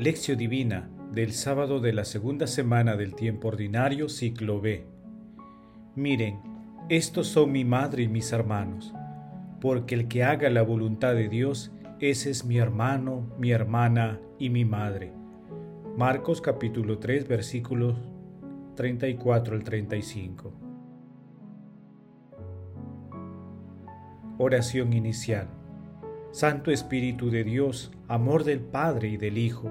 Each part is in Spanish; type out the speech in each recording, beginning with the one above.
Lección Divina del sábado de la segunda semana del tiempo ordinario, ciclo B. Miren, estos son mi madre y mis hermanos, porque el que haga la voluntad de Dios, ese es mi hermano, mi hermana y mi madre. Marcos capítulo 3 versículos 34 al 35. Oración inicial. Santo Espíritu de Dios, amor del Padre y del Hijo,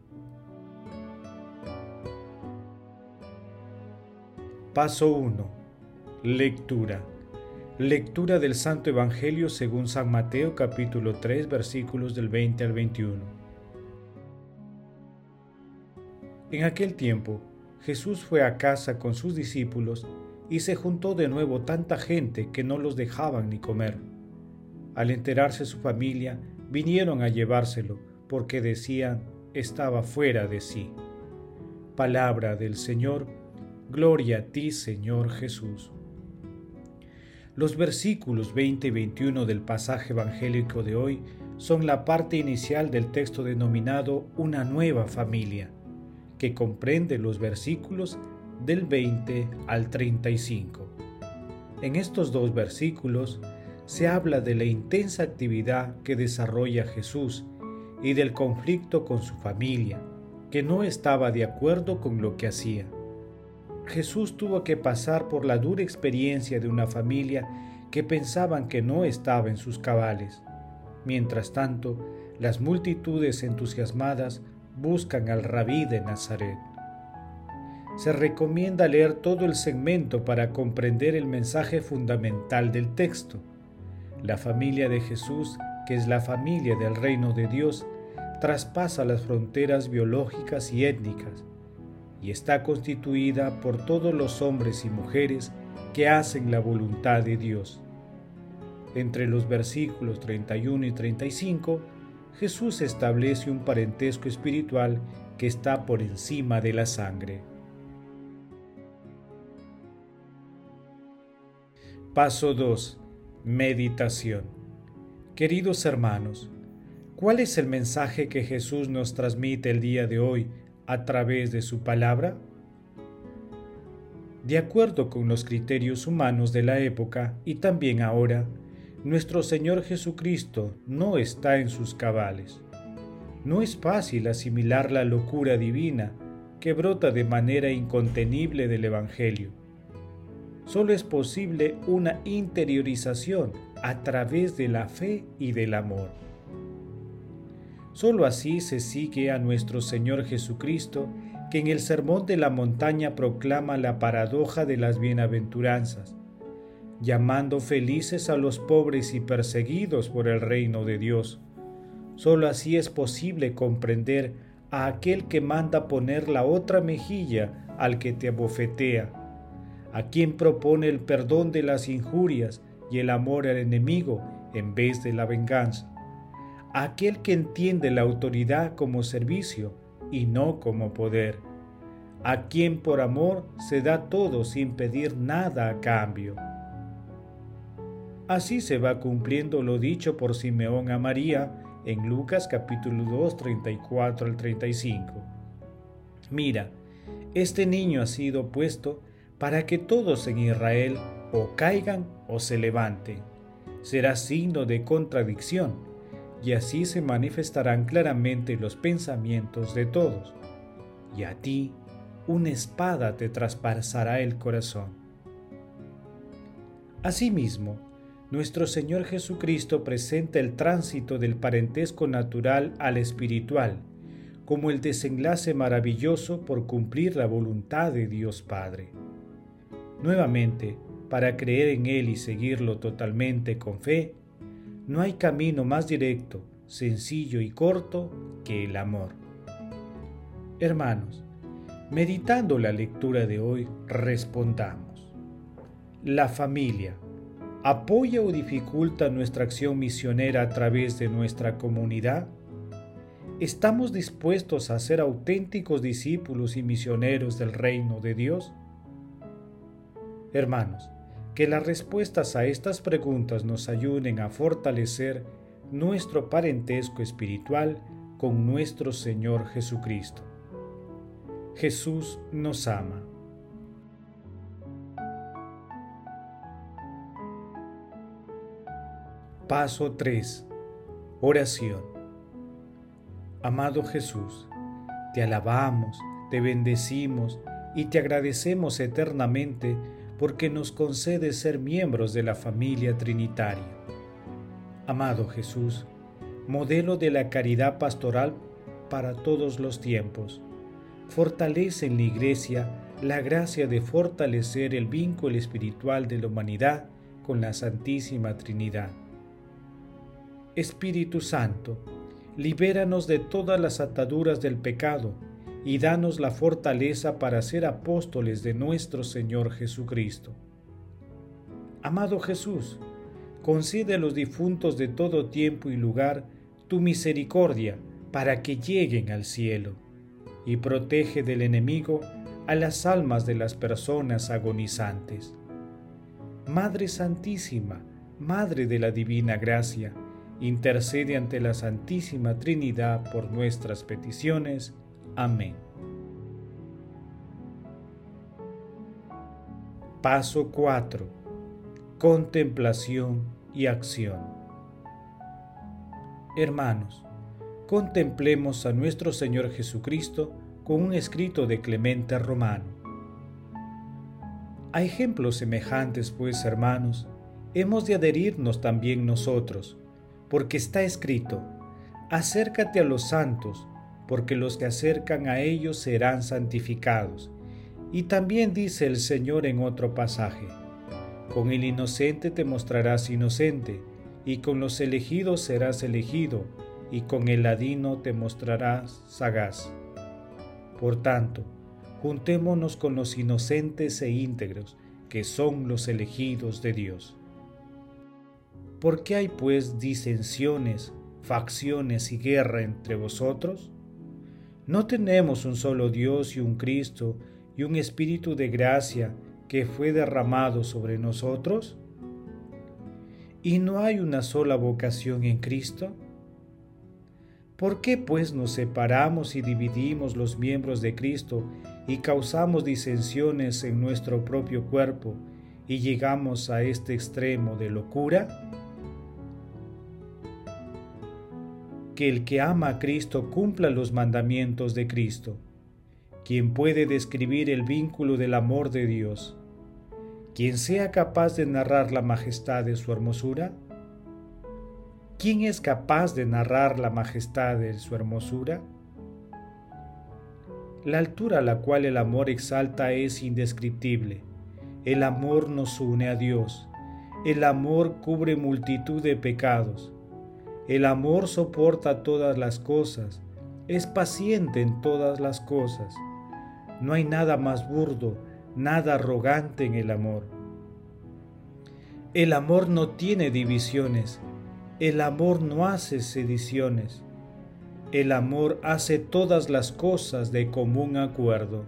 Paso 1. Lectura. Lectura del Santo Evangelio según San Mateo capítulo 3 versículos del 20 al 21. En aquel tiempo, Jesús fue a casa con sus discípulos y se juntó de nuevo tanta gente que no los dejaban ni comer. Al enterarse su familia, vinieron a llevárselo porque decían estaba fuera de sí. Palabra del Señor Gloria a ti, Señor Jesús. Los versículos 20 y 21 del pasaje evangélico de hoy son la parte inicial del texto denominado Una nueva familia, que comprende los versículos del 20 al 35. En estos dos versículos se habla de la intensa actividad que desarrolla Jesús y del conflicto con su familia, que no estaba de acuerdo con lo que hacía. Jesús tuvo que pasar por la dura experiencia de una familia que pensaban que no estaba en sus cabales. Mientras tanto, las multitudes entusiasmadas buscan al rabí de Nazaret. Se recomienda leer todo el segmento para comprender el mensaje fundamental del texto. La familia de Jesús, que es la familia del reino de Dios, traspasa las fronteras biológicas y étnicas y está constituida por todos los hombres y mujeres que hacen la voluntad de Dios. Entre los versículos 31 y 35, Jesús establece un parentesco espiritual que está por encima de la sangre. Paso 2. Meditación. Queridos hermanos, ¿cuál es el mensaje que Jesús nos transmite el día de hoy a través de su palabra? De acuerdo con los criterios humanos de la época y también ahora, nuestro Señor Jesucristo no está en sus cabales. No es fácil asimilar la locura divina que brota de manera incontenible del Evangelio. Solo es posible una interiorización a través de la fe y del amor. Solo así se sigue a nuestro Señor Jesucristo, que en el Sermón de la Montaña proclama la paradoja de las bienaventuranzas, llamando felices a los pobres y perseguidos por el reino de Dios. Solo así es posible comprender a aquel que manda poner la otra mejilla al que te abofetea, a quien propone el perdón de las injurias y el amor al enemigo en vez de la venganza aquel que entiende la autoridad como servicio y no como poder, a quien por amor se da todo sin pedir nada a cambio. Así se va cumpliendo lo dicho por Simeón a María en Lucas capítulo 2, 34 al 35. Mira, este niño ha sido puesto para que todos en Israel o caigan o se levanten. Será signo de contradicción y así se manifestarán claramente los pensamientos de todos, y a ti una espada te traspasará el corazón. Asimismo, nuestro Señor Jesucristo presenta el tránsito del parentesco natural al espiritual, como el desenlace maravilloso por cumplir la voluntad de Dios Padre. Nuevamente, para creer en Él y seguirlo totalmente con fe, no hay camino más directo, sencillo y corto que el amor. Hermanos, Meditando la lectura de hoy, respondamos. La familia apoya o dificulta nuestra acción misionera a través de nuestra comunidad? ¿Estamos dispuestos a ser auténticos discípulos y misioneros del reino de Dios? Hermanos, que las respuestas a estas preguntas nos ayuden a fortalecer nuestro parentesco espiritual con nuestro Señor Jesucristo. Jesús nos ama. Paso 3. Oración. Amado Jesús, te alabamos, te bendecimos y te agradecemos eternamente porque nos concedes ser miembros de la familia trinitaria. Amado Jesús, modelo de la caridad pastoral para todos los tiempos, fortalece en la Iglesia la gracia de fortalecer el vínculo espiritual de la humanidad con la Santísima Trinidad Espíritu Santo, libéranos de todas las ataduras del pecado y danos la fortaleza para ser apóstoles de nuestro Señor Jesucristo. Amado Jesús, concede a los difuntos de todo tiempo y lugar tu misericordia para que lleguen al cielo, y protege del enemigo a las almas de las personas agonizantes. Madre Santísima, Madre de la Divina Gracia, intercede ante la Santísima Trinidad por nuestras peticiones. Amén. Paso 4. Contemplación y acción. Hermanos, contemplemos a nuestro Señor Jesucristo con un escrito de Clemente Romano. A ejemplos semejantes, pues, hermanos, hemos de adherirnos también nosotros, porque está escrito, acércate a los santos, porque los que acercan a ellos serán santificados. Y también dice el Señor en otro pasaje, con el inocente te mostrarás inocente, y con los elegidos serás elegido, y con el ladino te mostrarás sagaz. Por tanto, juntémonos con los inocentes e íntegros, que son los elegidos de Dios. ¿Por qué hay pues disensiones, facciones y guerra entre vosotros? ¿No tenemos un solo Dios y un Cristo y un Espíritu de gracia que fue derramado sobre nosotros? ¿Y no hay una sola vocación en Cristo? ¿Por qué pues nos separamos y dividimos los miembros de Cristo y causamos disensiones en nuestro propio cuerpo y llegamos a este extremo de locura? Que el que ama a Cristo cumpla los mandamientos de Cristo. ¿Quién puede describir el vínculo del amor de Dios? ¿Quién sea capaz de narrar la majestad de su hermosura? ¿Quién es capaz de narrar la majestad de su hermosura? La altura a la cual el amor exalta es indescriptible. El amor nos une a Dios. El amor cubre multitud de pecados. El amor soporta todas las cosas, es paciente en todas las cosas. No hay nada más burdo, nada arrogante en el amor. El amor no tiene divisiones, el amor no hace sediciones, el amor hace todas las cosas de común acuerdo.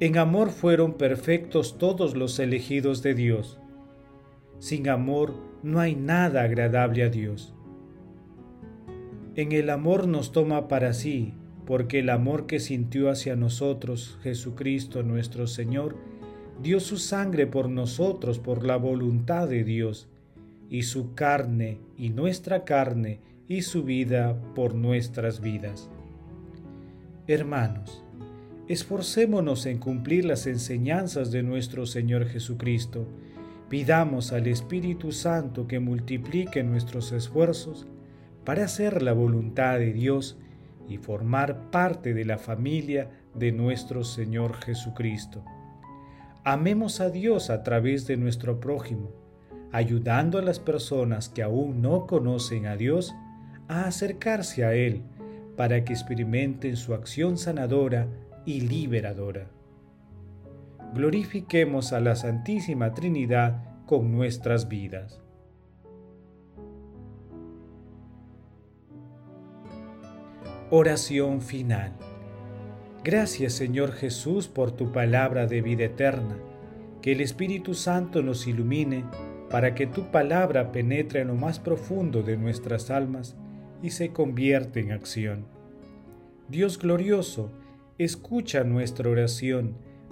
En amor fueron perfectos todos los elegidos de Dios sin amor no hay nada agradable a Dios. En el amor nos toma para sí, porque el amor que sintió hacia nosotros Jesucristo nuestro Señor, dio su sangre por nosotros por la voluntad de Dios, y su carne y nuestra carne y su vida por nuestras vidas. Hermanos, esforcémonos en cumplir las enseñanzas de nuestro Señor Jesucristo, Pidamos al Espíritu Santo que multiplique nuestros esfuerzos para hacer la voluntad de Dios y formar parte de la familia de nuestro Señor Jesucristo. Amemos a Dios a través de nuestro prójimo, ayudando a las personas que aún no conocen a Dios a acercarse a Él para que experimenten su acción sanadora y liberadora. Glorifiquemos a la Santísima Trinidad con nuestras vidas. Oración final. Gracias Señor Jesús por tu palabra de vida eterna. Que el Espíritu Santo nos ilumine para que tu palabra penetre en lo más profundo de nuestras almas y se convierta en acción. Dios glorioso, escucha nuestra oración,